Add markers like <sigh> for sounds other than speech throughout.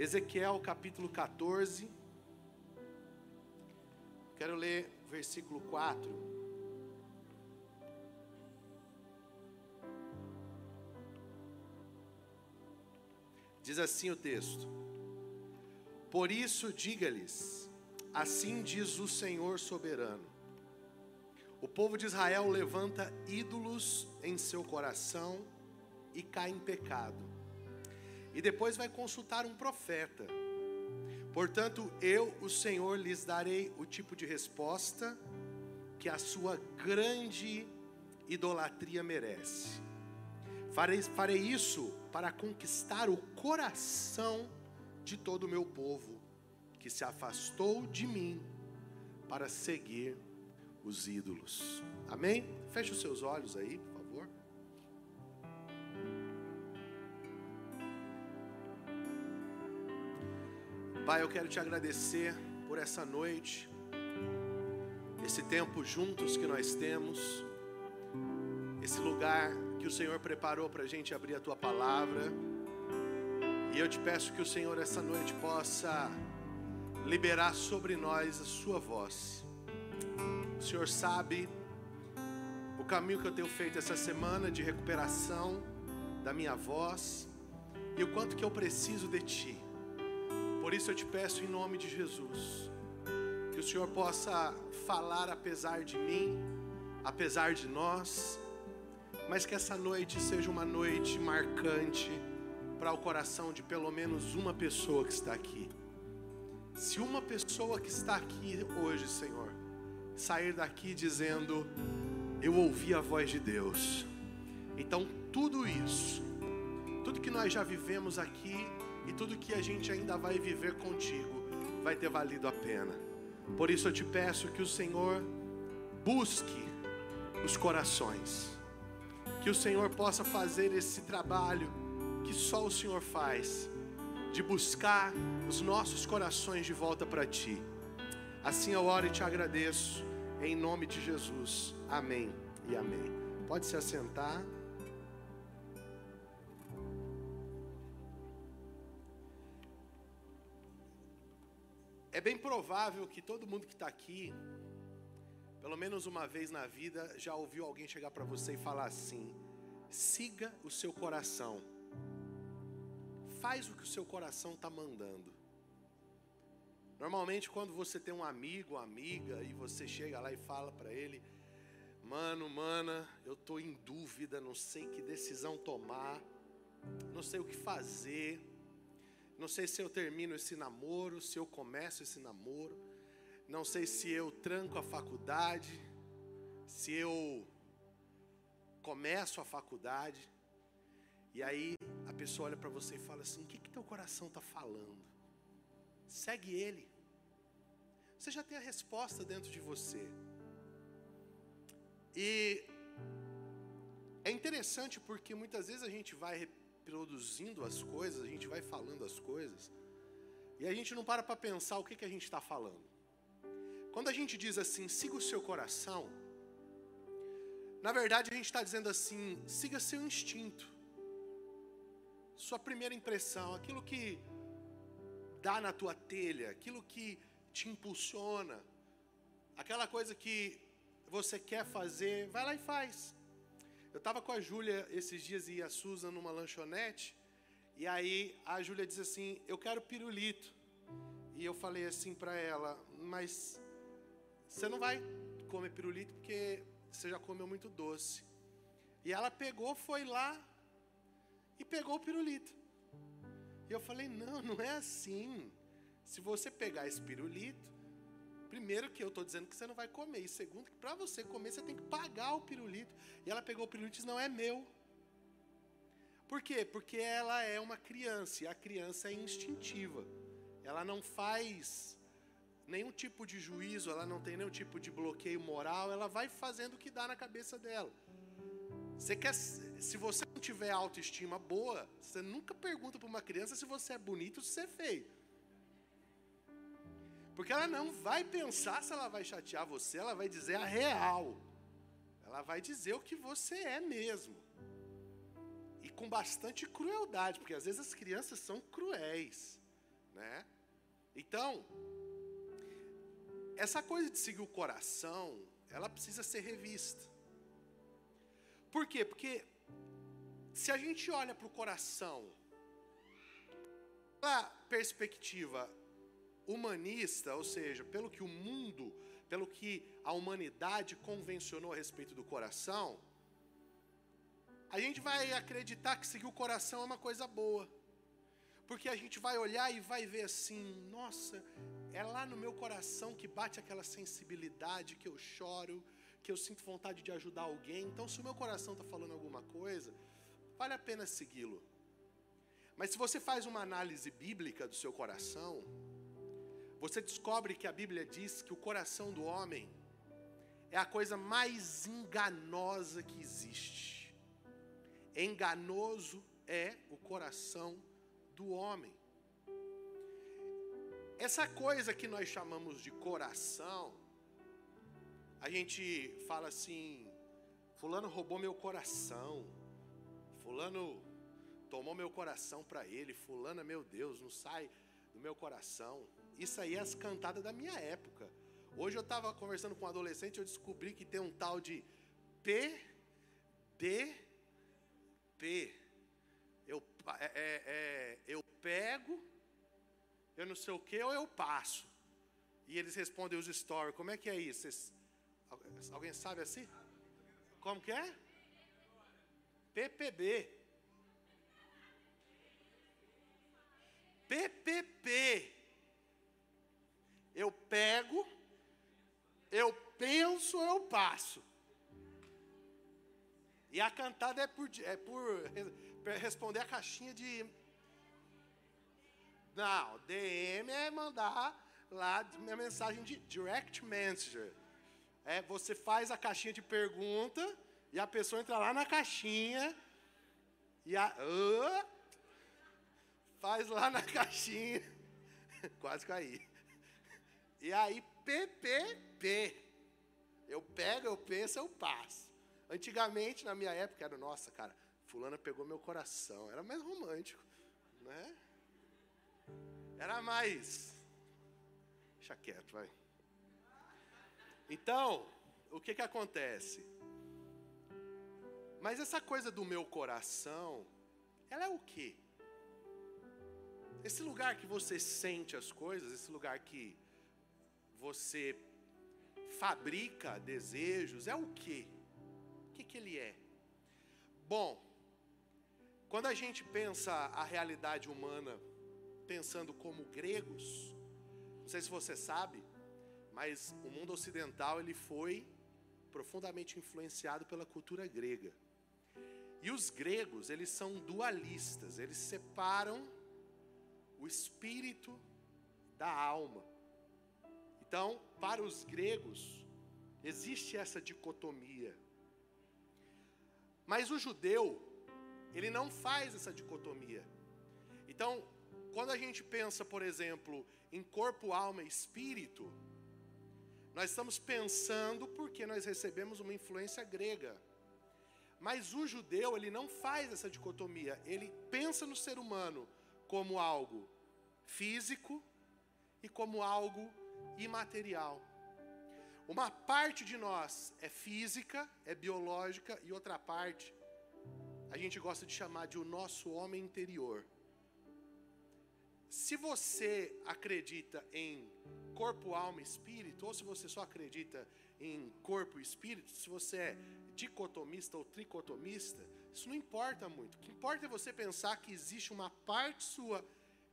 Ezequiel capítulo 14. Quero ler versículo 4. Diz assim o texto: Por isso diga-lhes, assim diz o Senhor soberano: O povo de Israel levanta ídolos em seu coração e cai em pecado. E depois vai consultar um profeta. Portanto, eu, o Senhor, lhes darei o tipo de resposta que a sua grande idolatria merece. Farei, farei isso para conquistar o coração de todo o meu povo, que se afastou de mim para seguir os ídolos. Amém? Feche os seus olhos aí, Pai, eu quero te agradecer por essa noite, esse tempo juntos que nós temos, esse lugar que o Senhor preparou para a gente abrir a tua palavra. E eu te peço que o Senhor essa noite possa liberar sobre nós a sua voz. O Senhor sabe o caminho que eu tenho feito essa semana de recuperação da minha voz e o quanto que eu preciso de ti. Por isso eu te peço em nome de Jesus, que o Senhor possa falar apesar de mim, apesar de nós, mas que essa noite seja uma noite marcante para o coração de pelo menos uma pessoa que está aqui. Se uma pessoa que está aqui hoje, Senhor, sair daqui dizendo: Eu ouvi a voz de Deus, então tudo isso, tudo que nós já vivemos aqui e tudo que a gente ainda vai viver contigo, vai ter valido a pena. Por isso eu te peço que o Senhor busque os corações que o Senhor possa fazer esse trabalho que só o Senhor faz, de buscar os nossos corações de volta para Ti. Assim eu oro e te agradeço, em nome de Jesus. Amém e amém. Pode se assentar. É bem provável que todo mundo que está aqui pelo menos uma vez na vida, já ouviu alguém chegar para você e falar assim: siga o seu coração, faz o que o seu coração está mandando. Normalmente, quando você tem um amigo, uma amiga, e você chega lá e fala para ele: Mano, mana, eu estou em dúvida, não sei que decisão tomar, não sei o que fazer, não sei se eu termino esse namoro, se eu começo esse namoro não sei se eu tranco a faculdade, se eu começo a faculdade. E aí a pessoa olha para você e fala assim: O que, que teu coração está falando? Segue ele. Você já tem a resposta dentro de você. E é interessante porque muitas vezes a gente vai reproduzindo as coisas, a gente vai falando as coisas, e a gente não para para pensar o que, que a gente está falando. Quando a gente diz assim, siga o seu coração, na verdade a gente está dizendo assim, siga seu instinto, sua primeira impressão, aquilo que dá na tua telha, aquilo que te impulsiona, aquela coisa que você quer fazer, vai lá e faz. Eu estava com a Júlia esses dias e a Susan numa lanchonete, e aí a Júlia diz assim: Eu quero pirulito. E eu falei assim para ela, mas você não vai comer pirulito porque você já comeu muito doce. E ela pegou, foi lá e pegou o pirulito. E eu falei: não, não é assim. Se você pegar esse pirulito, primeiro que eu estou dizendo que você não vai comer, e segundo que para você comer você tem que pagar o pirulito. E ela pegou o pirulito e disse: não é meu. Por quê? Porque ela é uma criança e a criança é instintiva. Ela não faz nenhum tipo de juízo, ela não tem nenhum tipo de bloqueio moral, ela vai fazendo o que dá na cabeça dela. Você quer, se você não tiver autoestima boa, você nunca pergunta para uma criança se você é bonito ou se você é feio. Porque ela não vai pensar se ela vai chatear você, ela vai dizer a real. Ela vai dizer o que você é mesmo. E com bastante crueldade, porque às vezes as crianças são cruéis. né? Então, essa coisa de seguir o coração, ela precisa ser revista. Por quê? Porque se a gente olha para o coração, pela perspectiva humanista, ou seja, pelo que o mundo, pelo que a humanidade convencionou a respeito do coração, a gente vai acreditar que seguir o coração é uma coisa boa. Porque a gente vai olhar e vai ver assim, nossa, é lá no meu coração que bate aquela sensibilidade, que eu choro, que eu sinto vontade de ajudar alguém. Então, se o meu coração está falando alguma coisa, vale a pena segui-lo. Mas se você faz uma análise bíblica do seu coração, você descobre que a Bíblia diz que o coração do homem é a coisa mais enganosa que existe. Enganoso é o coração do homem. Essa coisa que nós chamamos de coração, a gente fala assim: Fulano roubou meu coração, Fulano tomou meu coração para ele, Fulano, meu Deus, não sai do meu coração. Isso aí é as cantadas da minha época. Hoje eu estava conversando com um adolescente, eu descobri que tem um tal de P. Eu, é, é, é, eu pego, eu não sei o que, ou eu passo. E eles respondem os stories. Como é que é isso? Vocês, alguém sabe assim? Como que é? PPB. PPP. Eu pego, eu penso, eu passo. E a cantada é por, é por responder a caixinha de. Não, DM é mandar lá minha mensagem de direct messenger. É, você faz a caixinha de pergunta e a pessoa entra lá na caixinha e a. Uh, faz lá na <laughs> caixinha. Quase caí. E aí, PPP. Eu pego, eu penso, eu passo. Antigamente, na minha época, era, nossa, cara, fulana pegou meu coração. Era mais romântico, né? Era mais... Deixa quieto, vai. Então, o que que acontece? Mas essa coisa do meu coração, ela é o quê? Esse lugar que você sente as coisas, esse lugar que você fabrica desejos, é o quê? que, que ele é? Bom, quando a gente pensa a realidade humana, pensando como gregos, não sei se você sabe, mas o mundo ocidental ele foi profundamente influenciado pela cultura grega. E os gregos, eles são dualistas, eles separam o espírito da alma. Então, para os gregos, existe essa dicotomia mas o judeu, ele não faz essa dicotomia. Então, quando a gente pensa, por exemplo, em corpo, alma e espírito, nós estamos pensando porque nós recebemos uma influência grega. Mas o judeu, ele não faz essa dicotomia. Ele pensa no ser humano como algo físico e como algo imaterial. Uma parte de nós é física, é biológica, e outra parte a gente gosta de chamar de o nosso homem interior. Se você acredita em corpo, alma e espírito, ou se você só acredita em corpo e espírito, se você é dicotomista ou tricotomista, isso não importa muito. O que importa é você pensar que existe uma parte sua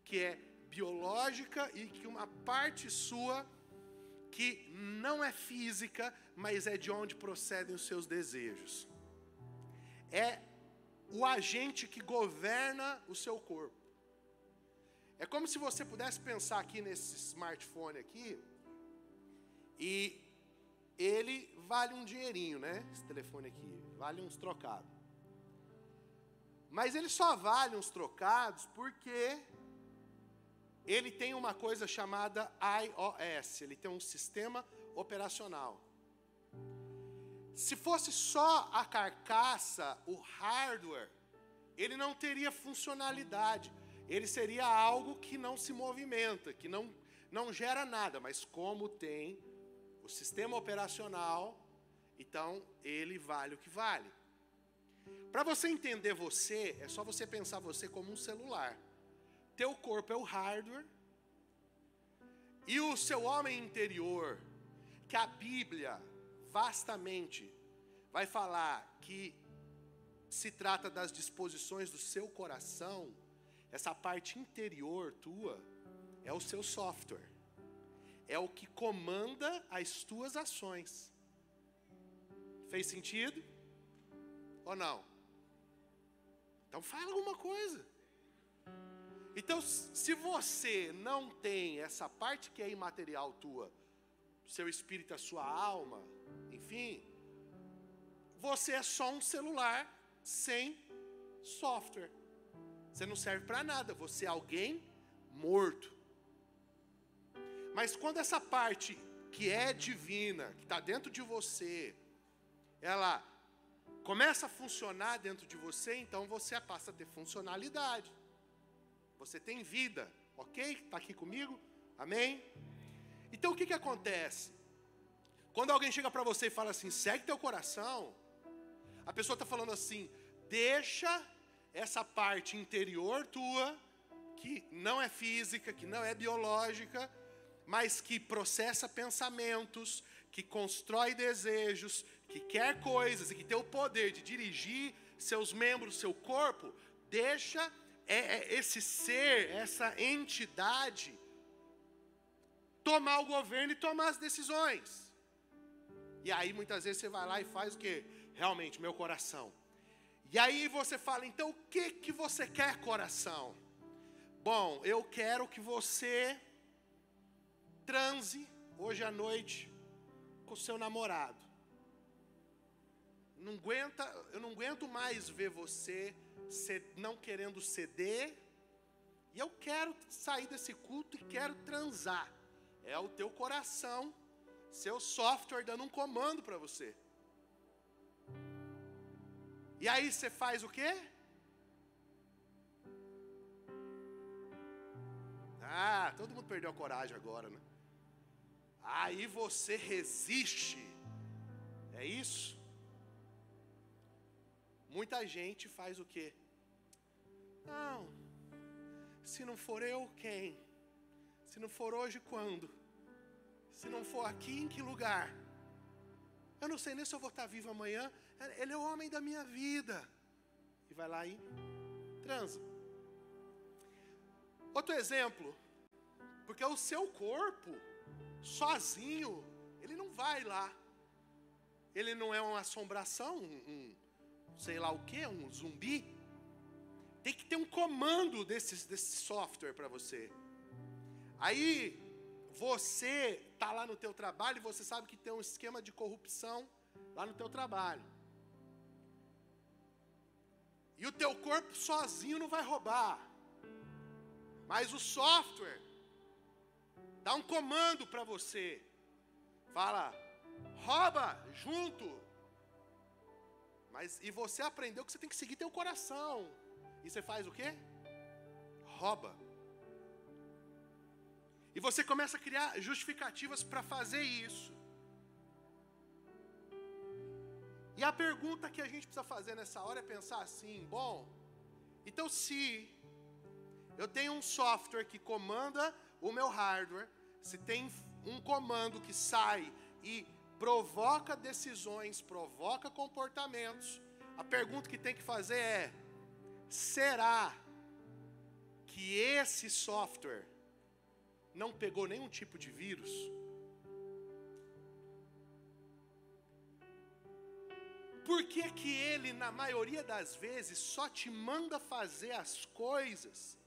que é biológica e que uma parte sua que não é física, mas é de onde procedem os seus desejos. É o agente que governa o seu corpo. É como se você pudesse pensar aqui nesse smartphone aqui e ele vale um dinheirinho, né? Esse telefone aqui vale uns trocados. Mas ele só vale uns trocados porque ele tem uma coisa chamada iOS, ele tem um sistema operacional. Se fosse só a carcaça, o hardware, ele não teria funcionalidade. ele seria algo que não se movimenta, que não, não gera nada, mas como tem o sistema operacional, então ele vale o que vale. Para você entender você, é só você pensar você como um celular. Teu corpo é o hardware e o seu homem interior, que a Bíblia vastamente vai falar que se trata das disposições do seu coração, essa parte interior tua é o seu software. É o que comanda as tuas ações. Fez sentido? Ou não? Então fala alguma coisa. Então, se você não tem essa parte que é imaterial tua, seu espírito, a sua alma, enfim, você é só um celular sem software. Você não serve para nada, você é alguém morto. Mas quando essa parte que é divina, que está dentro de você, ela começa a funcionar dentro de você, então você passa a ter funcionalidade. Você tem vida, ok? Está aqui comigo? Amém? Então o que, que acontece? Quando alguém chega para você e fala assim, segue teu coração, a pessoa está falando assim, deixa essa parte interior tua, que não é física, que não é biológica, mas que processa pensamentos, que constrói desejos, que quer coisas e que tem o poder de dirigir seus membros, seu corpo, deixa é, é esse ser, essa entidade, tomar o governo e tomar as decisões. E aí muitas vezes você vai lá e faz o que? Realmente, meu coração. E aí você fala, então o que que você quer, coração? Bom, eu quero que você transe hoje à noite com o seu namorado. Não aguenta, eu não aguento mais ver você não querendo ceder. E eu quero sair desse culto e quero transar. É o teu coração, seu software dando um comando para você. E aí você faz o quê? Ah, todo mundo perdeu a coragem agora, né? Aí você resiste. É isso? Muita gente faz o quê? Não. Se não for eu, quem? Se não for hoje, quando? Se não for aqui, em que lugar? Eu não sei nem se eu vou estar vivo amanhã. Ele é o homem da minha vida. E vai lá e transa. Outro exemplo. Porque o seu corpo, sozinho, ele não vai lá. Ele não é uma assombração, um, sei lá o que, um zumbi. Tem que ter um comando desse, desse software para você. Aí você está lá no teu trabalho e você sabe que tem um esquema de corrupção lá no teu trabalho. E o teu corpo sozinho não vai roubar. Mas o software dá um comando para você. Fala, rouba junto. Mas e você aprendeu que você tem que seguir teu coração. E você faz o quê? Rouba. E você começa a criar justificativas para fazer isso. E a pergunta que a gente precisa fazer nessa hora é pensar assim: bom, então se eu tenho um software que comanda o meu hardware, se tem um comando que sai e provoca decisões, provoca comportamentos. A pergunta que tem que fazer é: será que esse software não pegou nenhum tipo de vírus? Por que, que ele, na maioria das vezes, só te manda fazer as coisas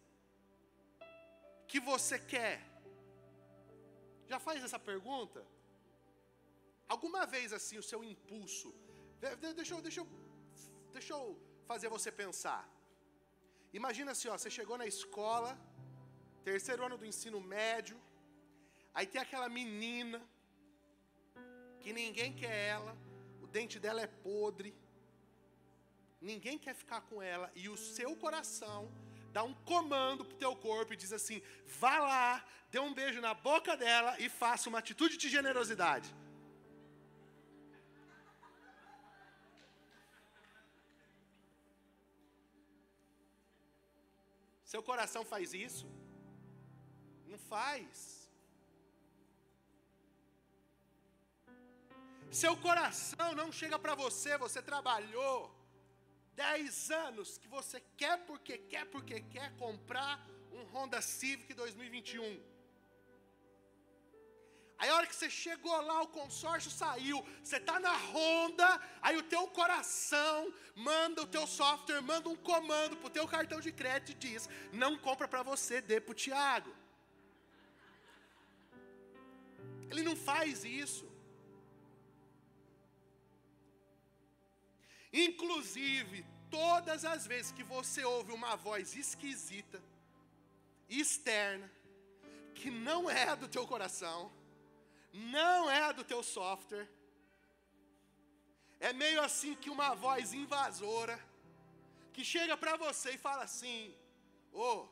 que você quer? Já faz essa pergunta? Alguma vez assim o seu impulso, deixa eu, deixa eu, deixa eu fazer você pensar. Imagina assim, ó, você chegou na escola, terceiro ano do ensino médio, aí tem aquela menina que ninguém quer ela, o dente dela é podre, ninguém quer ficar com ela e o seu coração dá um comando para o teu corpo e diz assim: vá lá, dê um beijo na boca dela e faça uma atitude de generosidade. Seu coração faz isso? Não faz. Seu coração não chega para você, você trabalhou dez anos que você quer porque quer porque quer comprar um Honda Civic 2021. Aí a hora que você chegou lá, o consórcio saiu, você está na Honda, aí o teu coração manda o teu software, manda um comando para o teu cartão de crédito e diz, não compra para você, dê para o Tiago. Ele não faz isso. Inclusive, todas as vezes que você ouve uma voz esquisita, externa, que não é do teu coração, não é do teu software, é meio assim que uma voz invasora, que chega para você e fala assim: ô, oh,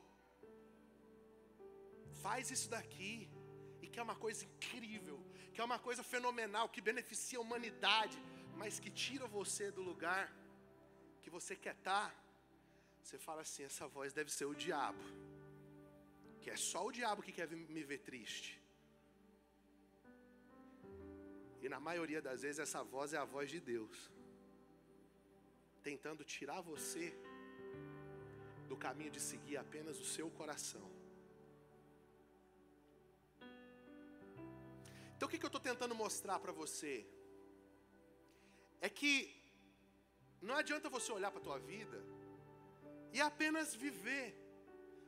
faz isso daqui, e que é uma coisa incrível, que é uma coisa fenomenal, que beneficia a humanidade mas que tira você do lugar que você quer estar, tá, você fala assim: essa voz deve ser o diabo, que é só o diabo que quer me ver triste. E na maioria das vezes essa voz é a voz de Deus, tentando tirar você do caminho de seguir apenas o seu coração. Então o que, que eu estou tentando mostrar para você? é que não adianta você olhar para a tua vida e apenas viver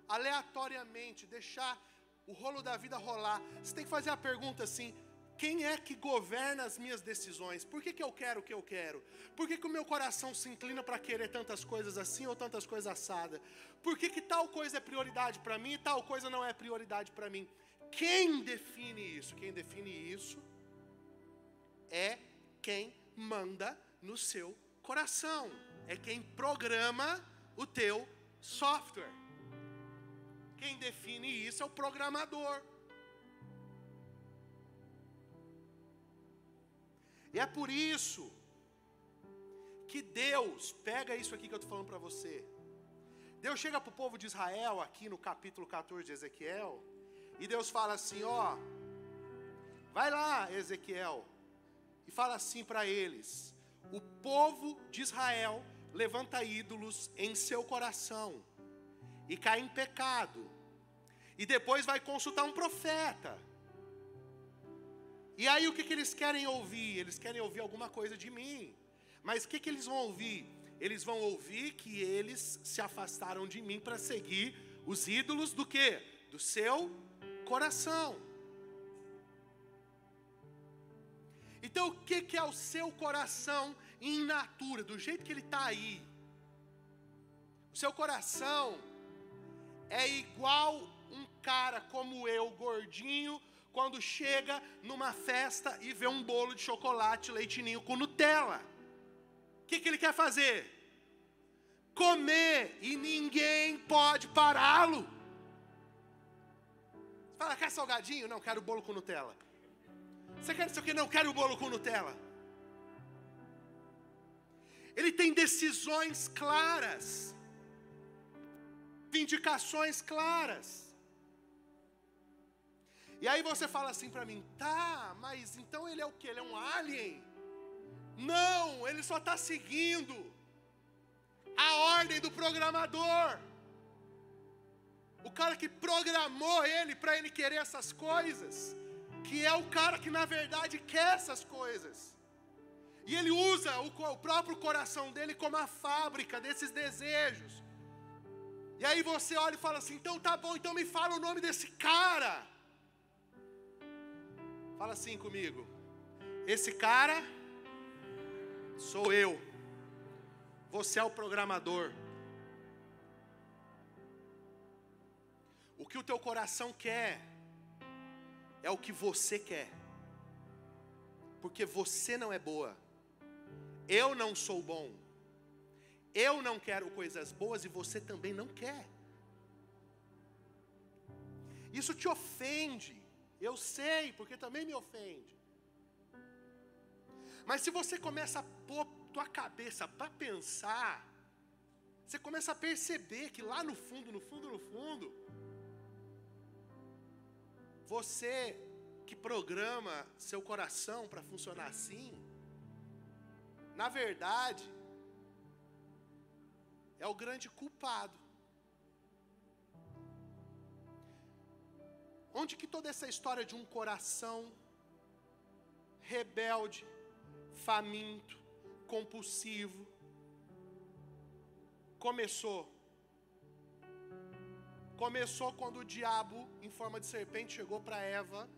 aleatoriamente, deixar o rolo da vida rolar. Você tem que fazer a pergunta assim: quem é que governa as minhas decisões? Por que, que eu quero o que eu quero? Por que, que o meu coração se inclina para querer tantas coisas assim ou tantas coisas assadas? Por que, que tal coisa é prioridade para mim e tal coisa não é prioridade para mim? Quem define isso? Quem define isso é quem manda no seu coração. É quem programa o teu software. Quem define isso é o programador. E é por isso que Deus, pega isso aqui que eu estou falando para você. Deus chega para o povo de Israel, aqui no capítulo 14 de Ezequiel, e Deus fala assim: ó, vai lá, Ezequiel, e fala assim para eles: o povo de Israel levanta ídolos em seu coração e cai em pecado, e depois vai consultar um profeta. E aí o que, que eles querem ouvir? Eles querem ouvir alguma coisa de mim. Mas o que, que eles vão ouvir? Eles vão ouvir que eles se afastaram de mim para seguir os ídolos do que? Do seu coração. Então, o que, que é o seu coração em natura, do jeito que ele está aí? O seu coração é igual um cara como eu, gordinho, quando chega numa festa e vê um bolo de chocolate, leitinho com Nutella. O que, que ele quer fazer? Comer e ninguém pode pará-lo. Fala, quer salgadinho? Não, quero bolo com Nutella. Você quer isso aqui? Não, quero bolo com Nutella. Ele tem decisões claras, indicações claras. E aí você fala assim para mim, tá, mas então ele é o que? Ele é um alien? Não, ele só está seguindo a ordem do programador. O cara que programou ele para ele querer essas coisas que é o cara que na verdade quer essas coisas. E ele usa o, o próprio coração dele como a fábrica desses desejos. E aí você olha e fala assim: então tá bom, então me fala o nome desse cara. Fala assim comigo. Esse cara sou eu. Você é o programador. O que o teu coração quer é o que você quer, porque você não é boa, eu não sou bom, eu não quero coisas boas e você também não quer Isso te ofende. Eu sei, porque também me ofende. Mas se você começa a pôr tua cabeça para pensar, você começa a perceber que lá no fundo, no fundo, no fundo, você que programa seu coração para funcionar assim, na verdade, é o grande culpado. Onde que toda essa história de um coração rebelde, faminto, compulsivo, começou? Começou quando o diabo, em forma de serpente, chegou para Eva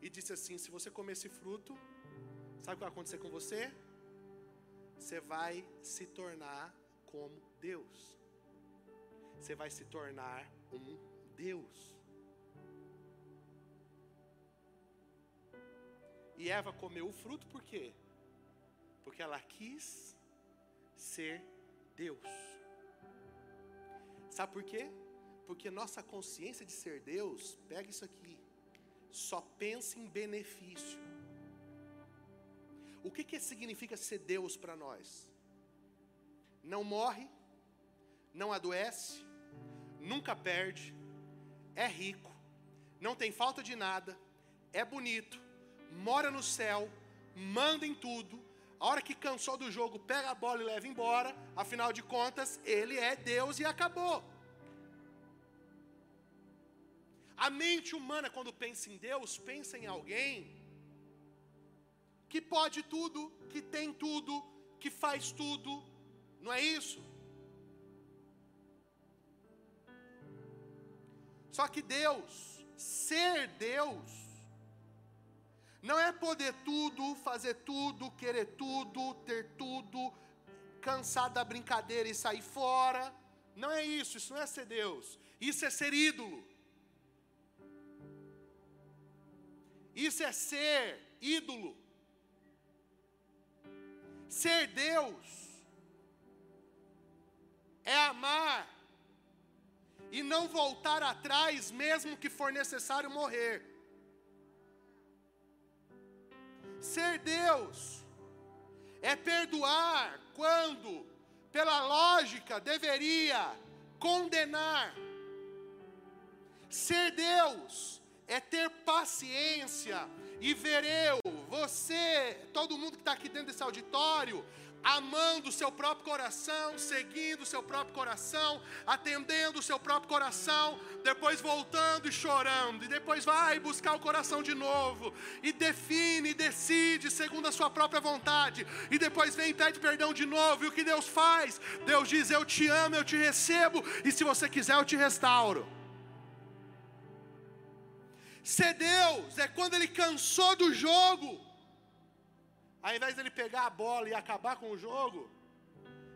e disse assim: Se você comer esse fruto, sabe o que vai acontecer com você? Você vai se tornar como Deus. Você vai se tornar um Deus. E Eva comeu o fruto por quê? Porque ela quis ser Deus. Sabe por quê? Porque nossa consciência de ser Deus, pega isso aqui, só pensa em benefício. O que, que significa ser Deus para nós? Não morre, não adoece, nunca perde, é rico, não tem falta de nada, é bonito, mora no céu, manda em tudo. A hora que cansou do jogo, pega a bola e leva embora. Afinal de contas, ele é Deus e acabou. A mente humana, quando pensa em Deus, pensa em alguém que pode tudo, que tem tudo, que faz tudo, não é isso? Só que Deus, ser Deus, não é poder tudo, fazer tudo, querer tudo, ter tudo, cansar da brincadeira e sair fora. Não é isso, isso não é ser Deus. Isso é ser ídolo. Isso é ser ídolo. Ser Deus é amar e não voltar atrás, mesmo que for necessário morrer. Ser Deus é perdoar quando, pela lógica, deveria condenar. Ser Deus é ter paciência e ver eu, você, todo mundo que está aqui dentro desse auditório, amando o seu próprio coração, seguindo o seu próprio coração, atendendo o seu próprio coração, depois voltando e chorando, e depois vai buscar o coração de novo, e define, e decide segundo a sua própria vontade, e depois vem e pede perdão de novo, e o que Deus faz? Deus diz: Eu te amo, eu te recebo, e se você quiser, eu te restauro. Ser Deus é quando Ele cansou do jogo, ao invés dele pegar a bola e acabar com o jogo,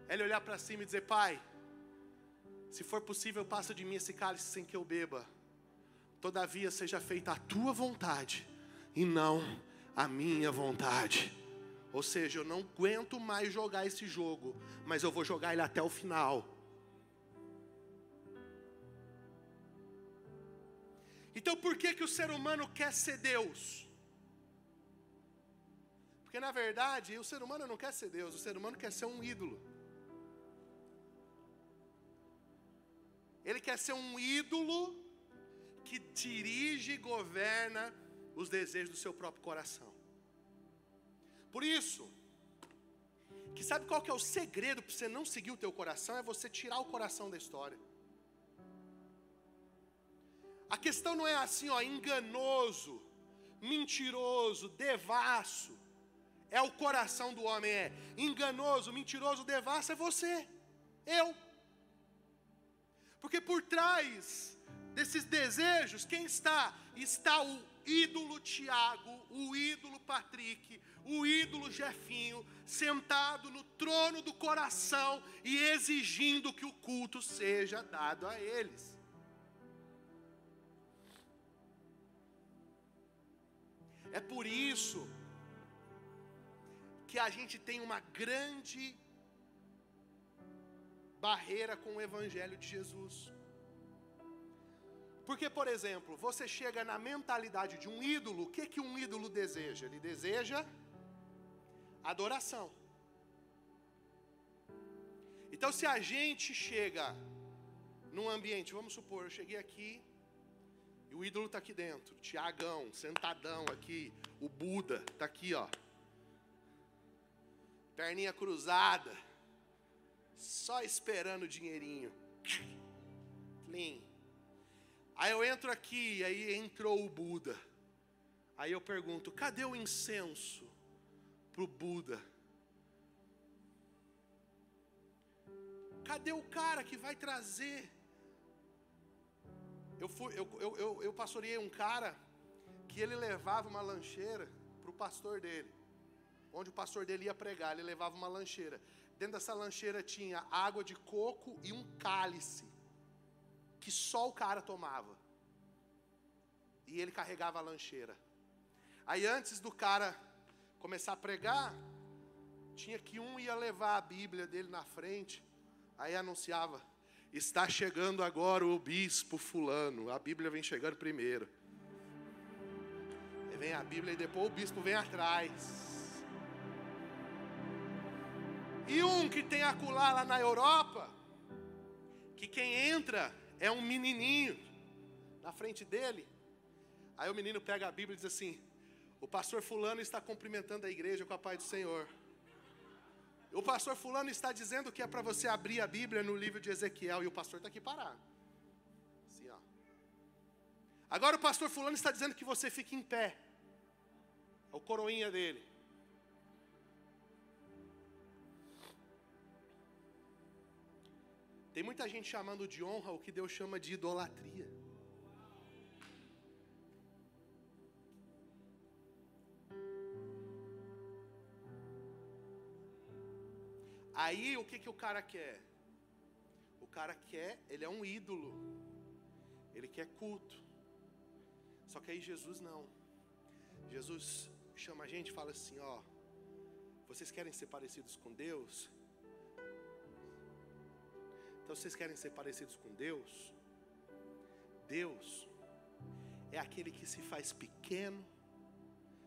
ele olhar para cima e dizer: Pai, se for possível, passa de mim esse cálice sem que eu beba. Todavia seja feita a tua vontade e não a minha vontade. Ou seja, eu não aguento mais jogar esse jogo, mas eu vou jogar ele até o final. Então por que que o ser humano quer ser Deus? Porque na verdade, o ser humano não quer ser Deus, o ser humano quer ser um ídolo. Ele quer ser um ídolo que dirige e governa os desejos do seu próprio coração. Por isso, que sabe qual que é o segredo para você não seguir o teu coração? É você tirar o coração da história. A questão não é assim, ó, enganoso, mentiroso, devasso é o coração do homem, é enganoso, mentiroso, devassa, é você, eu. Porque por trás desses desejos, quem está? Está o ídolo Tiago, o ídolo Patrick, o ídolo Jefinho, sentado no trono do coração e exigindo que o culto seja dado a eles. É por isso que a gente tem uma grande barreira com o Evangelho de Jesus. Porque, por exemplo, você chega na mentalidade de um ídolo, o que, que um ídolo deseja? Ele deseja adoração. Então, se a gente chega num ambiente, vamos supor, eu cheguei aqui e o ídolo está aqui dentro, Tiagão, sentadão aqui, o Buda está aqui, ó, perninha cruzada, só esperando o dinheirinho. Clean. Aí eu entro aqui, aí entrou o Buda. Aí eu pergunto: cadê o incenso para o Buda? Cadê o cara que vai trazer? Eu, fui, eu, eu, eu, eu pastoreei um cara que ele levava uma lancheira para o pastor dele. Onde o pastor dele ia pregar, ele levava uma lancheira. Dentro dessa lancheira tinha água de coco e um cálice, que só o cara tomava. E ele carregava a lancheira. Aí antes do cara começar a pregar, tinha que um ia levar a Bíblia dele na frente. Aí anunciava: está chegando agora o bispo fulano. A Bíblia vem chegando primeiro. Aí vem a Bíblia e depois o bispo vem atrás. E um que tem acolá lá na Europa, que quem entra é um menininho na frente dele. Aí o menino pega a Bíblia e diz assim: O pastor Fulano está cumprimentando a igreja com a paz do Senhor. O pastor Fulano está dizendo que é para você abrir a Bíblia no livro de Ezequiel e o pastor está aqui parado. Assim, ó. Agora o pastor Fulano está dizendo que você fique em pé. É o coroinha dele. Tem muita gente chamando de honra o que Deus chama de idolatria. Aí o que, que o cara quer? O cara quer, ele é um ídolo. Ele quer culto. Só que aí Jesus não. Jesus chama a gente e fala assim: ó, vocês querem ser parecidos com Deus? Então vocês querem ser parecidos com Deus? Deus é aquele que se faz pequeno,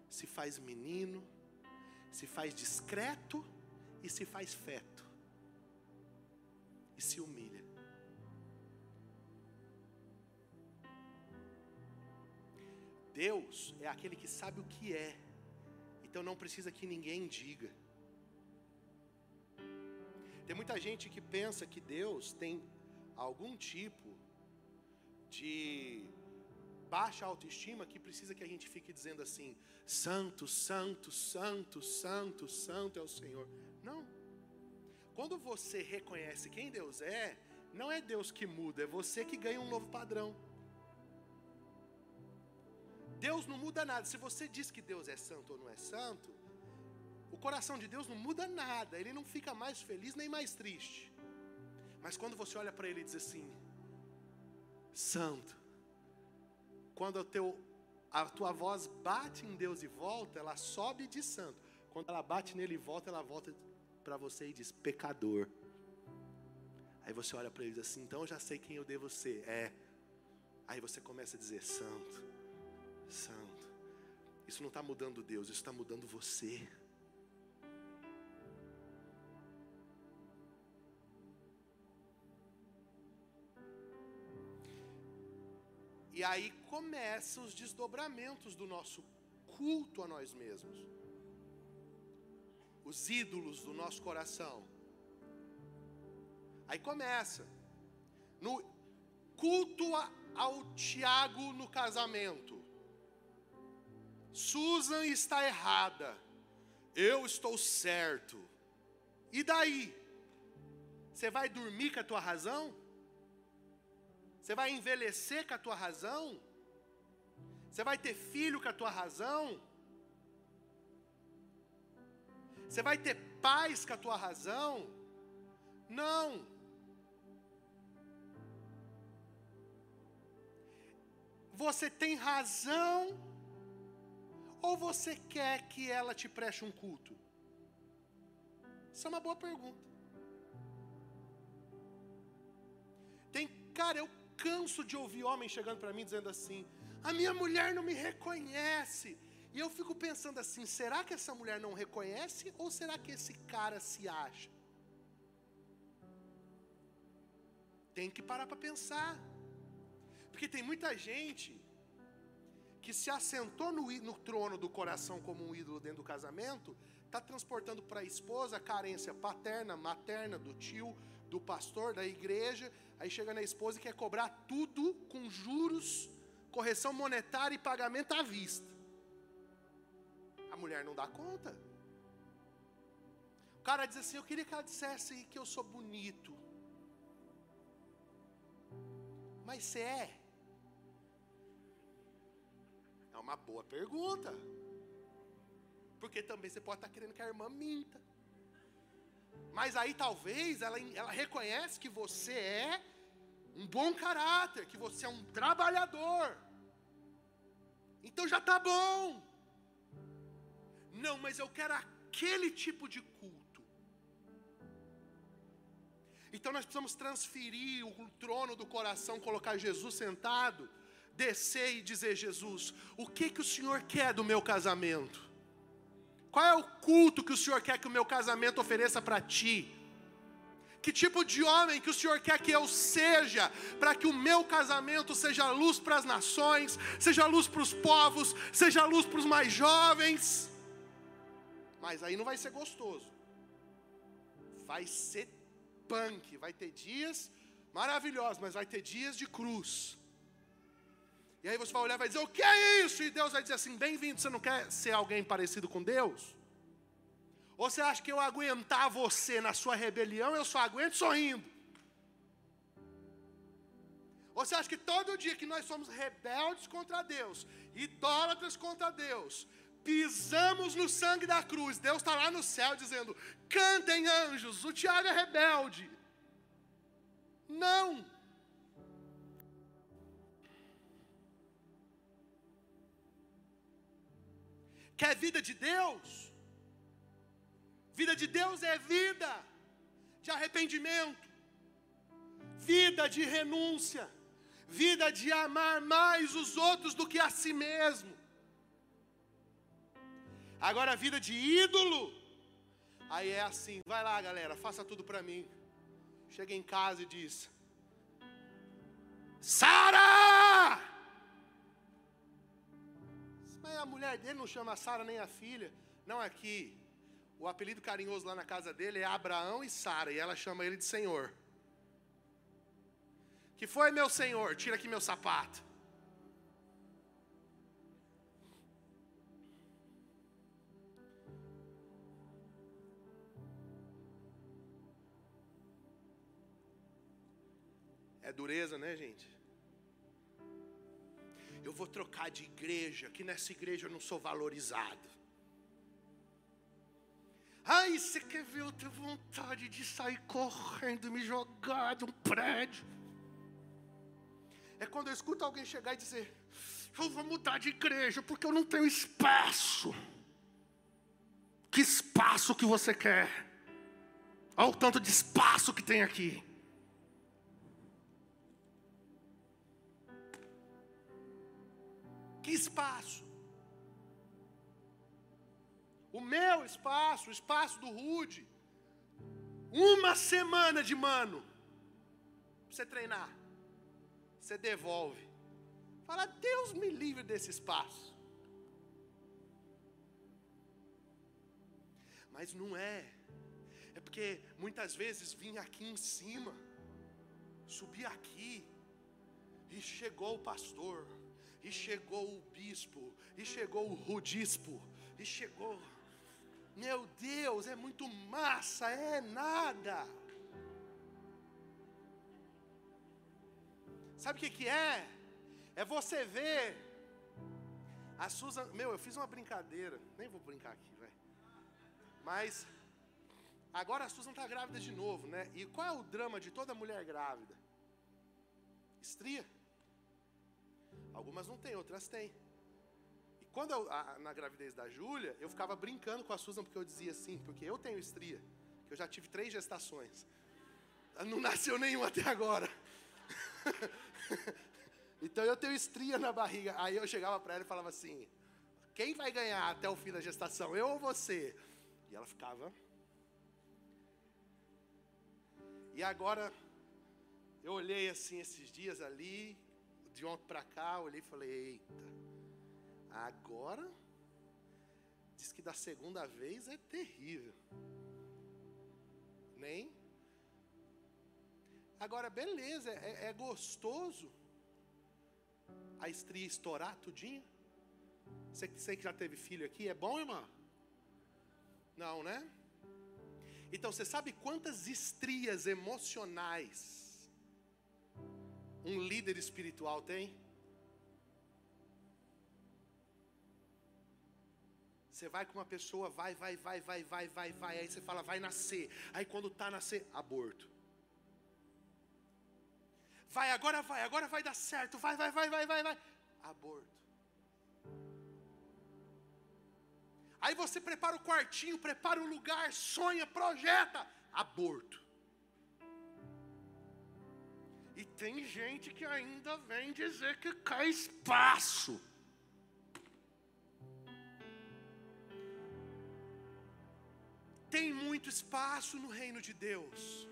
se faz menino, se faz discreto e se faz feto e se humilha. Deus é aquele que sabe o que é, então não precisa que ninguém diga. Tem muita gente que pensa que Deus tem algum tipo de baixa autoestima que precisa que a gente fique dizendo assim: Santo, Santo, Santo, Santo, Santo é o Senhor. Não. Quando você reconhece quem Deus é, não é Deus que muda, é você que ganha um novo padrão. Deus não muda nada. Se você diz que Deus é santo ou não é santo, coração de Deus não muda nada. Ele não fica mais feliz nem mais triste. Mas quando você olha para ele e diz assim: Santo, quando o teu, a tua voz bate em Deus e volta, ela sobe de santo. Quando ela bate nele e volta, ela volta para você e diz: pecador. Aí você olha para ele e diz assim: então eu já sei quem eu devo ser. É. Aí você começa a dizer: santo, santo. Isso não está mudando Deus, isso está mudando você. E aí começam os desdobramentos do nosso culto a nós mesmos os ídolos do nosso coração. Aí começa. No culto ao Tiago no casamento. Susan está errada. Eu estou certo. E daí? Você vai dormir com a tua razão? Você vai envelhecer com a tua razão? Você vai ter filho com a tua razão? Você vai ter paz com a tua razão? Não. Você tem razão ou você quer que ela te preste um culto? Isso é uma boa pergunta. Tem, cara, eu canso de ouvir homens chegando para mim dizendo assim: a minha mulher não me reconhece. E eu fico pensando assim: será que essa mulher não reconhece ou será que esse cara se acha? Tem que parar para pensar. Porque tem muita gente que se assentou no, no, trono do coração como um ídolo dentro do casamento, está transportando para a esposa a carência paterna, materna, do tio, do pastor, da igreja. Aí chega na esposa e quer cobrar tudo com juros, correção monetária e pagamento à vista. A mulher não dá conta. O cara diz assim: Eu queria que ela dissesse que eu sou bonito. Mas você é? É uma boa pergunta. Porque também você pode estar querendo que a irmã minta. Mas aí talvez ela, ela reconhece que você é um bom caráter, que você é um trabalhador. Então já está bom. Não, mas eu quero aquele tipo de culto. Então nós precisamos transferir o trono do coração, colocar Jesus sentado, descer e dizer: Jesus, o que que o Senhor quer do meu casamento? Qual é o culto que o Senhor quer que o meu casamento ofereça para ti? Que tipo de homem que o Senhor quer que eu seja, para que o meu casamento seja luz para as nações, seja luz para os povos, seja luz para os mais jovens? Mas aí não vai ser gostoso. Vai ser punk, vai ter dias maravilhosos, mas vai ter dias de cruz. E aí você vai olhar e vai dizer: O que é isso? E Deus vai dizer assim: Bem-vindo, você não quer ser alguém parecido com Deus? Ou você acha que eu aguentar você na sua rebelião, eu só aguento sorrindo? Ou você acha que todo dia que nós somos rebeldes contra Deus, idólatras contra Deus, pisamos no sangue da cruz. Deus está lá no céu dizendo: cantem anjos, o Tiago é rebelde. Não. Quer vida de Deus? Vida de Deus é vida de arrependimento, vida de renúncia, vida de amar mais os outros do que a si mesmo. Agora a vida de ídolo, aí é assim, vai lá galera, faça tudo para mim. Chega em casa e diz: Sara! Mas a mulher dele não chama Sara nem a filha. Não aqui. O apelido carinhoso lá na casa dele é Abraão e Sara, e ela chama ele de Senhor. Que foi meu Senhor? Tira aqui meu sapato. É dureza, né, gente? Eu vou trocar de igreja, que nessa igreja eu não sou valorizado. Ai, você quer ver? Eu tenho vontade de sair correndo, me jogar de um prédio. É quando eu escuto alguém chegar e dizer: Eu vou mudar de igreja porque eu não tenho espaço. Que espaço que você quer? Olha o tanto de espaço que tem aqui. Que espaço? O meu espaço, o espaço do Rude. Uma semana de mano. Pra você treinar. Você devolve. Fala, Deus me livre desse espaço. Mas não é. É porque muitas vezes vim aqui em cima, subi aqui, e chegou o pastor e chegou o bispo, e chegou o rudispo, e chegou. Meu Deus, é muito massa, é nada. Sabe o que, que é? É você ver a Susan. Meu, eu fiz uma brincadeira, nem vou brincar aqui, velho. Mas agora a Susan está grávida de novo, né? E qual é o drama de toda mulher grávida? Estria. Algumas não têm, outras têm. E quando eu, a, na gravidez da Júlia, eu ficava brincando com a Susan, porque eu dizia assim, porque eu tenho estria, que eu já tive três gestações. Não nasceu nenhum até agora. <laughs> então eu tenho estria na barriga. Aí eu chegava para ela e falava assim: quem vai ganhar até o fim da gestação, eu ou você? E ela ficava. E agora, eu olhei assim esses dias ali, de ontem para cá, olhei e falei: eita, agora, diz que da segunda vez é terrível. Nem? Agora, beleza, é, é gostoso a estria estourar tudinho. Você, você que já teve filho aqui, é bom, irmã? Não, né? Então, você sabe quantas estrias emocionais um líder espiritual tem? Você vai com uma pessoa, vai, vai, vai, vai, vai, vai, vai, aí você fala, vai nascer. Aí quando tá nascer, aborto. Vai, agora vai, agora vai dar certo. Vai, vai, vai, vai, vai, vai. Aborto. Aí você prepara o quartinho, prepara o lugar, sonha, projeta. Aborto. Tem gente que ainda vem dizer que quer espaço. Tem muito espaço no reino de Deus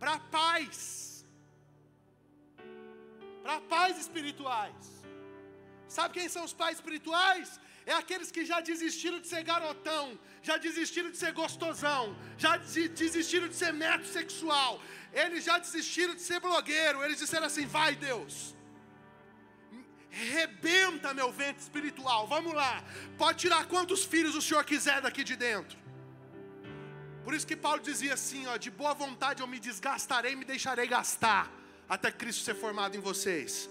para paz, para paz espirituais. Sabe quem são os pais espirituais? É aqueles que já desistiram de ser garotão, já desistiram de ser gostosão, já desistiram de ser metrosexual, eles já desistiram de ser blogueiro, eles disseram assim: vai Deus, rebenta meu vento espiritual, vamos lá, pode tirar quantos filhos o Senhor quiser daqui de dentro. Por isso que Paulo dizia assim: ó, de boa vontade eu me desgastarei me deixarei gastar, até Cristo ser formado em vocês.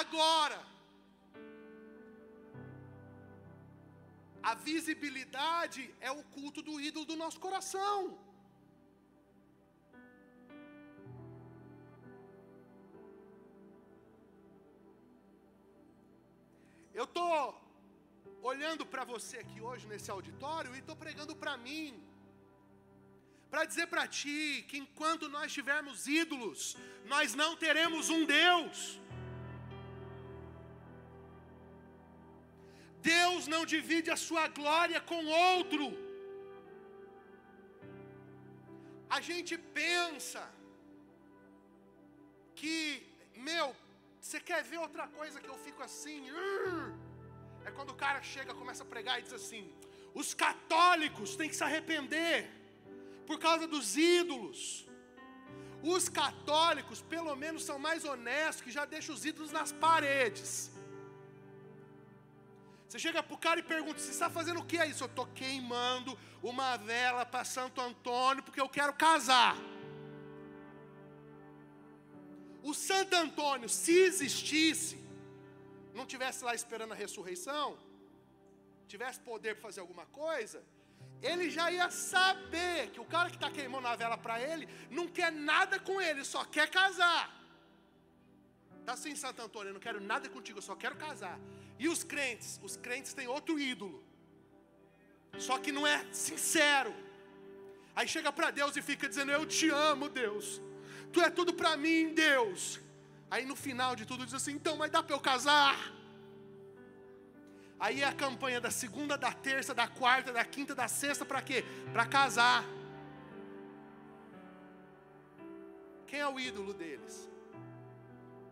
Agora, a visibilidade é o culto do ídolo do nosso coração. Eu estou olhando para você aqui hoje nesse auditório e estou pregando para mim, para dizer para ti que enquanto nós tivermos ídolos, nós não teremos um Deus. Deus não divide a sua glória com outro. A gente pensa que, meu, você quer ver outra coisa que eu fico assim? É quando o cara chega, começa a pregar e diz assim: os católicos têm que se arrepender por causa dos ídolos. Os católicos, pelo menos, são mais honestos, que já deixam os ídolos nas paredes. Você chega para o cara e pergunta: Você está fazendo o que isso? Eu estou queimando uma vela para Santo Antônio porque eu quero casar. O Santo Antônio, se existisse, não tivesse lá esperando a ressurreição, tivesse poder para fazer alguma coisa, ele já ia saber que o cara que está queimando a vela para ele não quer nada com ele, só quer casar. Está assim, Santo Antônio, eu não quero nada contigo, eu só quero casar. E os crentes? Os crentes têm outro ídolo. Só que não é sincero. Aí chega para Deus e fica dizendo: Eu te amo, Deus. Tu é tudo para mim, Deus. Aí no final de tudo diz assim: Então, mas dá para eu casar? Aí é a campanha da segunda, da terça, da quarta, da quinta, da sexta, para quê? Para casar. Quem é o ídolo deles?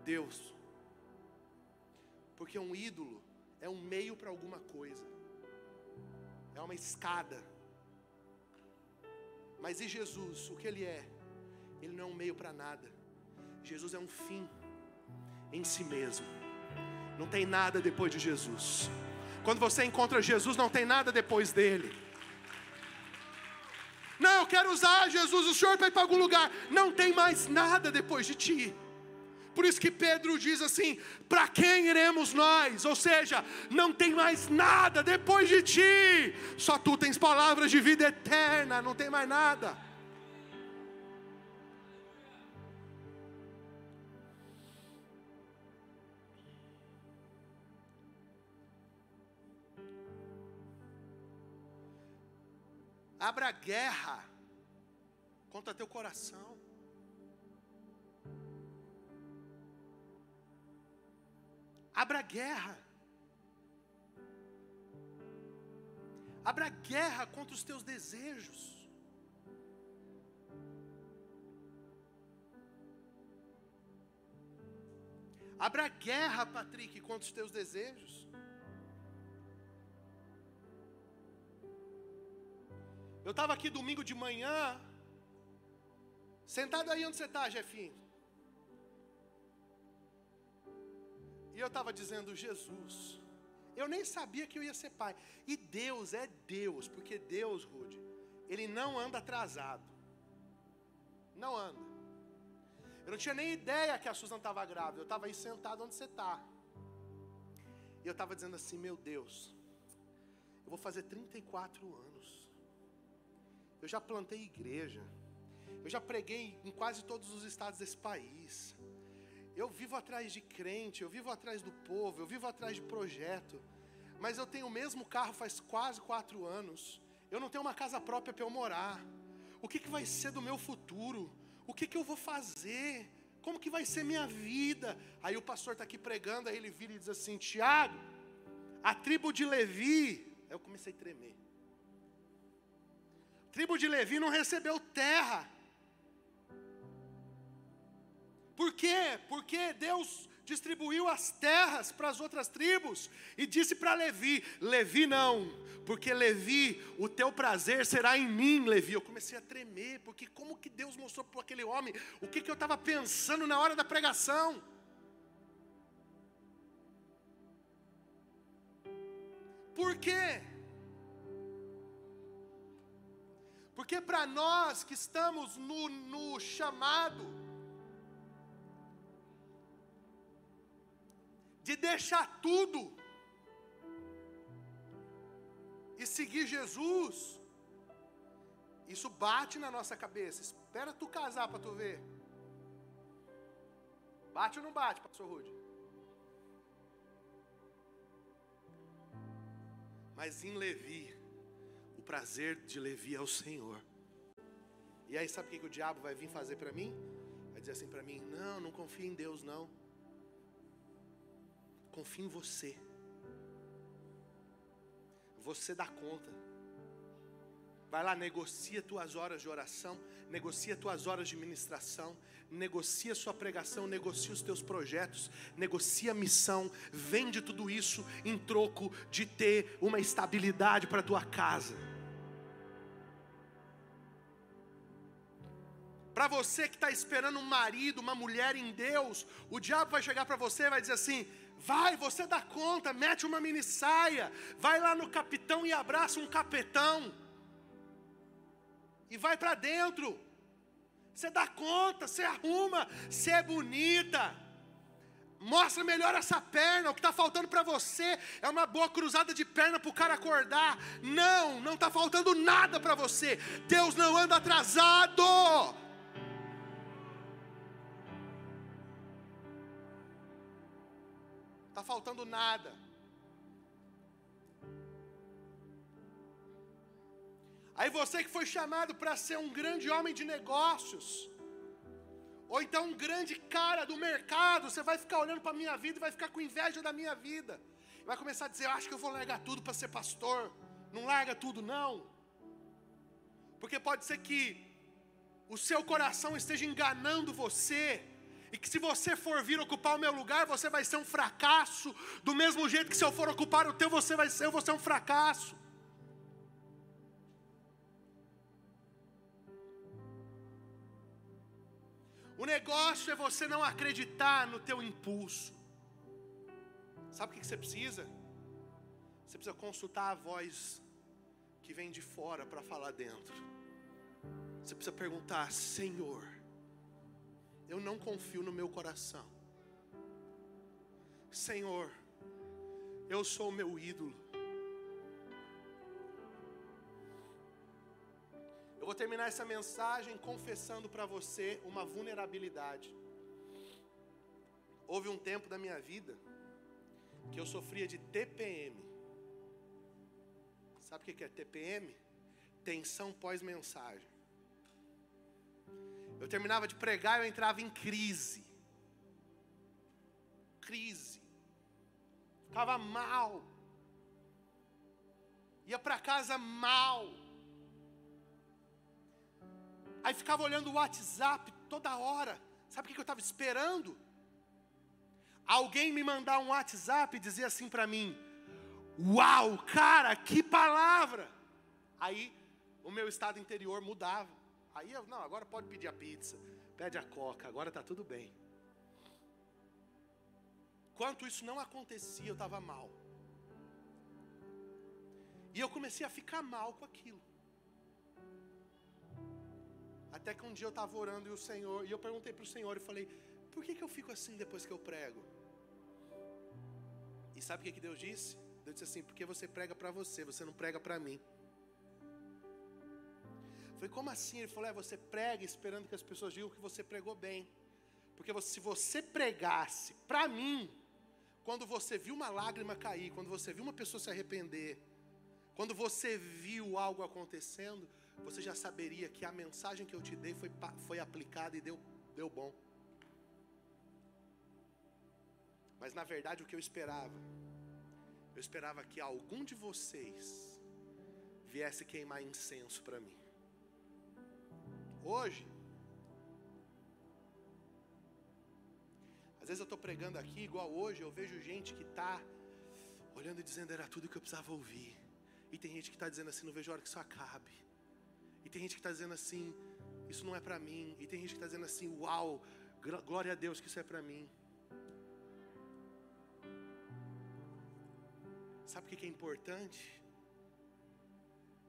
Deus. Porque um ídolo é um meio para alguma coisa, é uma escada. Mas e Jesus, o que Ele é? Ele não é um meio para nada, Jesus é um fim em si mesmo, não tem nada depois de Jesus. Quando você encontra Jesus, não tem nada depois dele. Não, eu quero usar Jesus, o Senhor para ir para algum lugar. Não tem mais nada depois de ti. Por isso que Pedro diz assim: para quem iremos nós? Ou seja, não tem mais nada depois de ti, só tu tens palavras de vida eterna, não tem mais nada. Abra guerra contra teu coração. Abra guerra. Abra guerra contra os teus desejos. Abra guerra, Patrick, contra os teus desejos. Eu estava aqui domingo de manhã, sentado aí onde você está, Jefinho. E eu estava dizendo, Jesus, eu nem sabia que eu ia ser pai. E Deus é Deus, porque Deus, Rude, Ele não anda atrasado. Não anda. Eu não tinha nem ideia que a Susan estava grávida. Eu estava aí sentado onde você está. E eu estava dizendo assim: Meu Deus, eu vou fazer 34 anos. Eu já plantei igreja. Eu já preguei em quase todos os estados desse país. Eu vivo atrás de crente, eu vivo atrás do povo, eu vivo atrás de projeto. Mas eu tenho o mesmo carro faz quase quatro anos. Eu não tenho uma casa própria para eu morar. O que, que vai ser do meu futuro? O que, que eu vou fazer? Como que vai ser minha vida? Aí o pastor está aqui pregando, aí ele vira e diz assim: Tiago, a tribo de Levi. Aí eu comecei a tremer. A tribo de Levi não recebeu terra. Por quê? Porque Deus distribuiu as terras para as outras tribos e disse para Levi: Levi não, porque Levi, o teu prazer será em mim, Levi. Eu comecei a tremer, porque como que Deus mostrou para aquele homem o que, que eu estava pensando na hora da pregação? Por quê? Porque para nós que estamos no, no chamado, de deixar tudo e seguir Jesus, isso bate na nossa cabeça. Espera tu casar para tu ver. Bate ou não bate, pastor Rude? Mas em Levi, o prazer de Levi é o Senhor. E aí sabe o que, o diabo vai vir fazer para mim? Vai dizer assim para mim: não, não confia em Deus não. Confia em você. Você dá conta. Vai lá, negocia tuas horas de oração, negocia tuas horas de ministração, negocia sua pregação, negocia os teus projetos, negocia a missão, vende tudo isso em troco de ter uma estabilidade para tua casa. Para você que está esperando um marido, uma mulher em Deus, o diabo vai chegar para você e vai dizer assim: Vai, você dá conta, mete uma mini saia, vai lá no capitão e abraça um capetão. E vai para dentro. Você dá conta, você arruma, você é bonita. Mostra melhor essa perna. O que está faltando para você é uma boa cruzada de perna para o cara acordar. Não, não está faltando nada para você. Deus não anda atrasado. Está faltando nada. Aí você que foi chamado para ser um grande homem de negócios, ou então um grande cara do mercado, você vai ficar olhando para a minha vida e vai ficar com inveja da minha vida. Vai começar a dizer: Eu acho que eu vou largar tudo para ser pastor. Não larga tudo, não. Porque pode ser que o seu coração esteja enganando você e que se você for vir ocupar o meu lugar, você vai ser um fracasso, do mesmo jeito que se eu for ocupar o teu, você vai ser, eu vou ser um fracasso. O negócio é você não acreditar no teu impulso. Sabe o que você precisa? Você precisa consultar a voz que vem de fora para falar dentro. Você precisa perguntar, Senhor, eu não confio no meu coração. Senhor, eu sou o meu ídolo. Eu vou terminar essa mensagem confessando para você uma vulnerabilidade. Houve um tempo da minha vida que eu sofria de TPM. Sabe o que é TPM? Tensão pós-mensagem. Eu terminava de pregar e eu entrava em crise. Crise. ficava mal, ia para casa mal, aí ficava olhando o WhatsApp toda hora, sabe o que eu estava esperando? Alguém me mandar um WhatsApp e dizer assim para mim: Uau, cara, que palavra! Aí o meu estado interior mudava. Aí não, agora pode pedir a pizza, pede a coca, agora está tudo bem. Enquanto isso não acontecia, eu estava mal. E eu comecei a ficar mal com aquilo. Até que um dia eu estava orando e o Senhor, e eu perguntei para o Senhor e falei: por que, que eu fico assim depois que eu prego? E sabe o que, que Deus disse? Deus disse assim: porque você prega para você, você não prega para mim. Falei, como assim? Ele falou: é, você prega esperando que as pessoas digam que você pregou bem. Porque se você pregasse para mim, quando você viu uma lágrima cair, quando você viu uma pessoa se arrepender, quando você viu algo acontecendo, você já saberia que a mensagem que eu te dei foi, foi aplicada e deu, deu bom. Mas na verdade o que eu esperava, eu esperava que algum de vocês viesse queimar incenso para mim. Hoje, Às vezes eu estou pregando aqui, igual hoje, eu vejo gente que está olhando e dizendo era tudo que eu precisava ouvir. E tem gente que está dizendo assim, não vejo a hora que isso acabe. E tem gente que está dizendo assim, isso não é para mim. E tem gente que está dizendo assim, uau, glória a Deus que isso é para mim. Sabe o que é importante?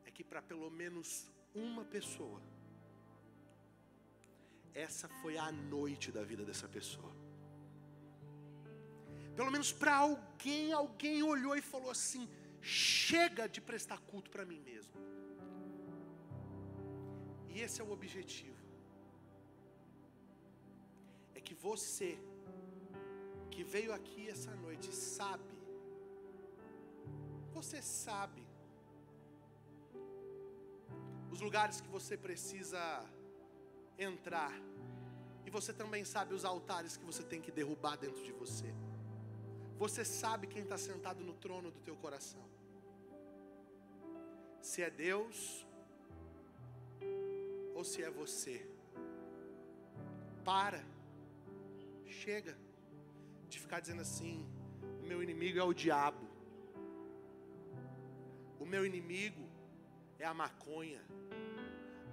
É que para pelo menos uma pessoa, essa foi a noite da vida dessa pessoa. Pelo menos para alguém, alguém olhou e falou assim: chega de prestar culto para mim mesmo. E esse é o objetivo. É que você, que veio aqui essa noite, sabe, você sabe, os lugares que você precisa entrar, e você também sabe os altares que você tem que derrubar dentro de você. Você sabe quem está sentado no trono do teu coração. Se é Deus ou se é você. Para. Chega de ficar dizendo assim: o meu inimigo é o diabo. O meu inimigo é a maconha.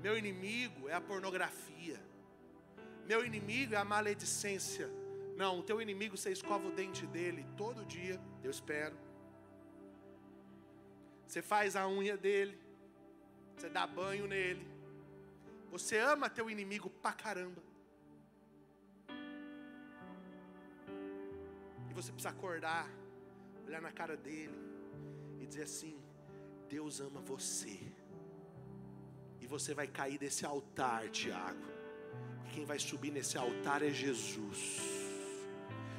Meu inimigo é a pornografia. Meu inimigo é a maledicência. Não, o teu inimigo você escova o dente dele todo dia, eu espero. Você faz a unha dele, você dá banho nele. Você ama teu inimigo pra caramba. E você precisa acordar, olhar na cara dele e dizer assim: Deus ama você. E você vai cair desse altar, Tiago. E quem vai subir nesse altar é Jesus.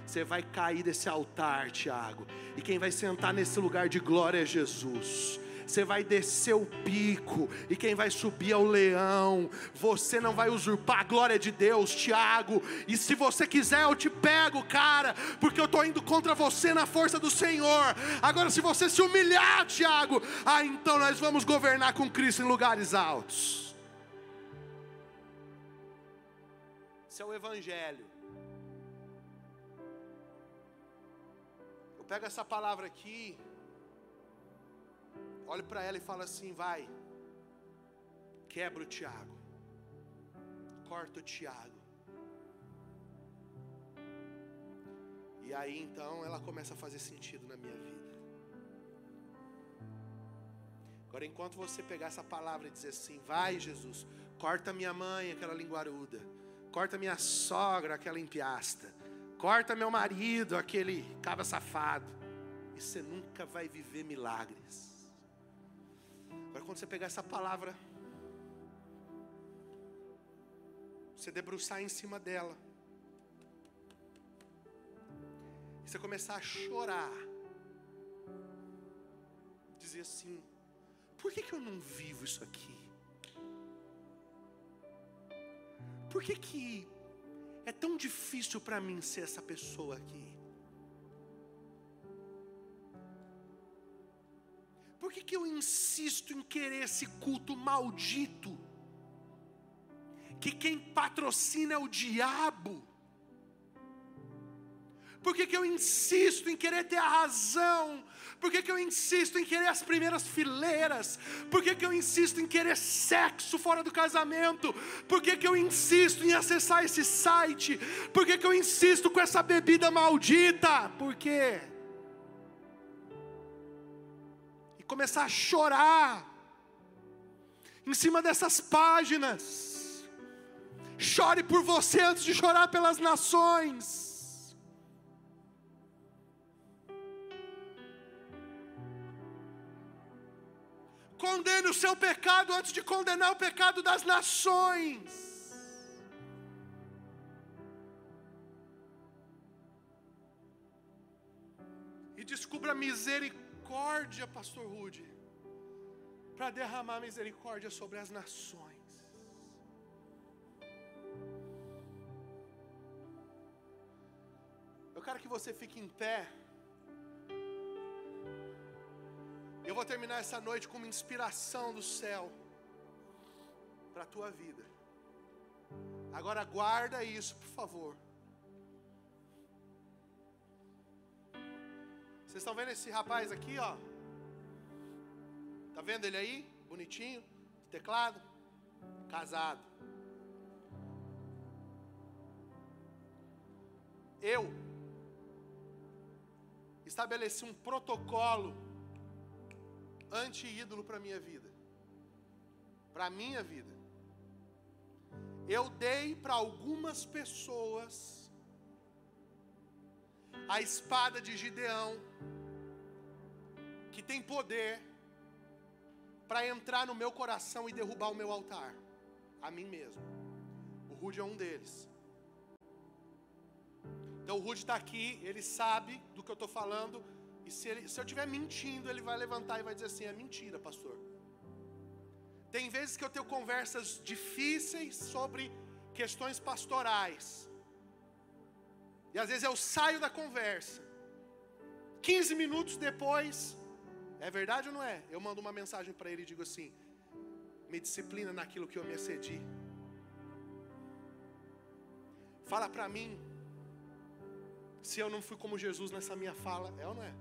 Você vai cair desse altar, Tiago. E quem vai sentar nesse lugar de glória é Jesus você vai descer o pico, e quem vai subir é o leão. Você não vai usurpar a glória de Deus, Tiago. E se você quiser, eu te pego, cara, porque eu estou indo contra você na força do Senhor. Agora, se você se humilhar, Tiago, ah, então nós vamos governar com Cristo em lugares altos. Esse é o Evangelho. pego essa palavra aqui, olho para ela e falo assim: vai, quebra o Tiago, corta o Tiago. E aí então ela começa a fazer sentido na minha vida. Agora, enquanto você pegar essa palavra e dizer assim: vai, Jesus, corta minha mãe, aquela linguaruda, corta minha sogra, aquela empiasta corta meu marido, aquele cabra safado. E você nunca vai viver milagres. Quando você pegar essa palavra, você debruçar em cima dela, e você começar a chorar, dizer assim: por que, que eu não vivo isso aqui? Por que que é tão difícil para mim ser essa pessoa aqui. Por que, que eu insisto em querer esse culto maldito? Que quem patrocina é o diabo. Por que, que eu insisto em querer ter a razão? Por que, que eu insisto em querer as primeiras fileiras? Por que, que eu insisto em querer sexo fora do casamento? Por que, que eu insisto em acessar esse site? Por que, que eu insisto com essa bebida maldita? Por quê? Começar a chorar em cima dessas páginas. Chore por você antes de chorar pelas nações. Condene o seu pecado antes de condenar o pecado das nações. E descubra misericórdia, Pastor Rude, para derramar misericórdia sobre as nações. Eu quero que você fique em pé. Eu vou terminar essa noite com uma inspiração do céu para a tua vida. Agora guarda isso, por favor. Vocês estão vendo esse rapaz aqui, ó? Tá vendo ele aí? Bonitinho, teclado, casado. Eu estabeleci um protocolo anti-ídolo para minha vida. Para minha vida. Eu dei para algumas pessoas a espada de Gideão, que tem poder para entrar no meu coração e derrubar o meu altar, a mim mesmo. O Rude é um deles. Então o Rude está aqui, ele sabe do que eu estou falando e se, ele, se eu estiver mentindo, ele vai levantar e vai dizer assim: é mentira, pastor. Tem vezes que eu tenho conversas difíceis sobre questões pastorais. E às vezes eu saio da conversa. 15 minutos depois, é verdade ou não é? Eu mando uma mensagem para ele e digo assim: me disciplina naquilo que eu me excedi. Fala para mim se eu não fui como Jesus nessa minha fala, é ou não é?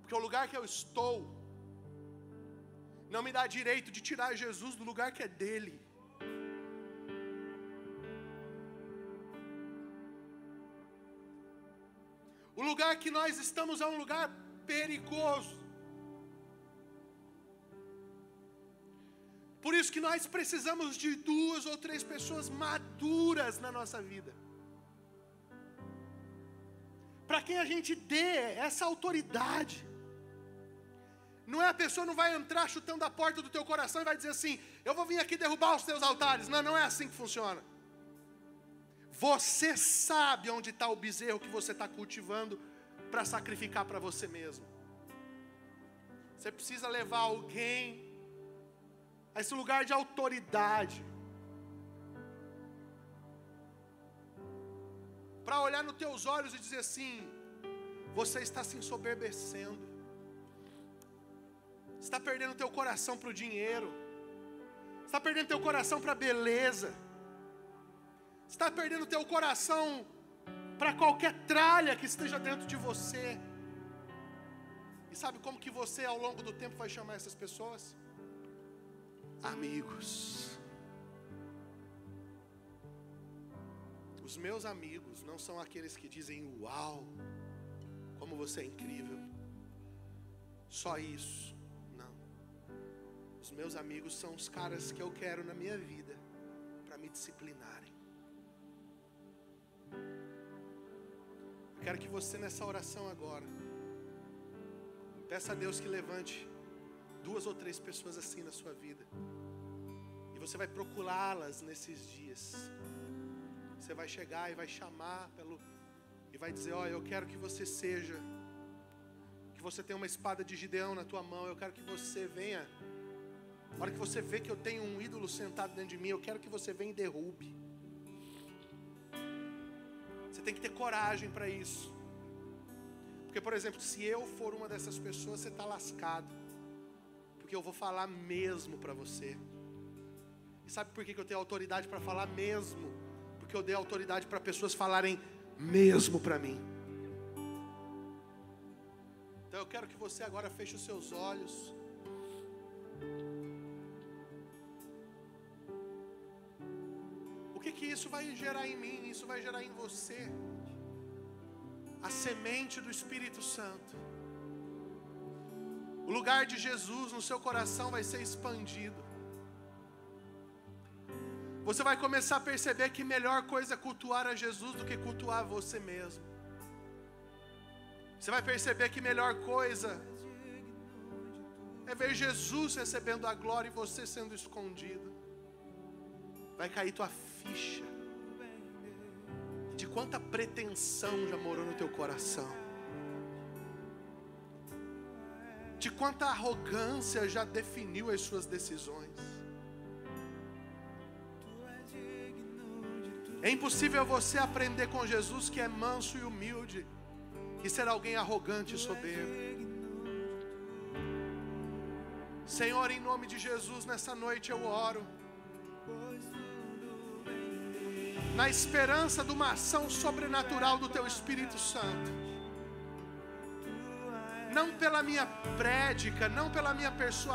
Porque o lugar que eu estou não me dá direito de tirar Jesus do lugar que é dele. O lugar que nós estamos é um lugar perigoso. Por isso que nós precisamos de duas ou três pessoas maduras na nossa vida. Para quem a gente dê essa autoridade. Não é a pessoa não vai entrar chutando a porta do teu coração e vai dizer assim: "Eu vou vir aqui derrubar os teus altares". Não, não é assim que funciona. Você sabe onde está o bezerro que você está cultivando para sacrificar para você mesmo. Você precisa levar alguém a esse lugar de autoridade. Para olhar nos teus olhos e dizer assim: você está se ensoberbecendo está perdendo teu coração para o dinheiro, está perdendo teu coração para a beleza, está perdendo teu coração para qualquer tralha que esteja dentro de você. E sabe como que você ao longo do tempo vai chamar essas pessoas? Amigos. Os meus amigos não são aqueles que dizem uau, como você é incrível. Só isso. Os meus amigos são os caras que eu quero na minha vida para me disciplinarem. Eu quero que você nessa oração agora peça a Deus que levante duas ou três pessoas assim na sua vida. E você vai procurá-las nesses dias. Você vai chegar e vai chamar pelo e vai dizer: "Olha, eu quero que você seja que você tenha uma espada de Gideão na tua mão. Eu quero que você venha na hora que você vê que eu tenho um ídolo sentado dentro de mim, eu quero que você venha e derrube. Você tem que ter coragem para isso. Porque, por exemplo, se eu for uma dessas pessoas, você está lascado. Porque eu vou falar mesmo para você. E sabe por que eu tenho autoridade para falar mesmo? Porque eu dei autoridade para pessoas falarem mesmo para mim. Então eu quero que você agora feche os seus olhos. Isso vai gerar em mim? Isso vai gerar em você a semente do Espírito Santo. O lugar de Jesus no seu coração vai ser expandido. Você vai começar a perceber que melhor coisa é cultuar a Jesus do que cultuar você mesmo. Você vai perceber que melhor coisa é ver Jesus recebendo a glória e você sendo escondido. Vai cair tua ficha de quanta pretensão já morou no teu coração. De quanta arrogância já definiu as suas decisões. É impossível você aprender com Jesus que é manso e humilde e ser alguém arrogante e soberbo. Senhor, em nome de Jesus, nessa noite eu oro. Na esperança de uma ação sobrenatural do Teu Espírito Santo. Não pela minha prédica, não pela minha persuasão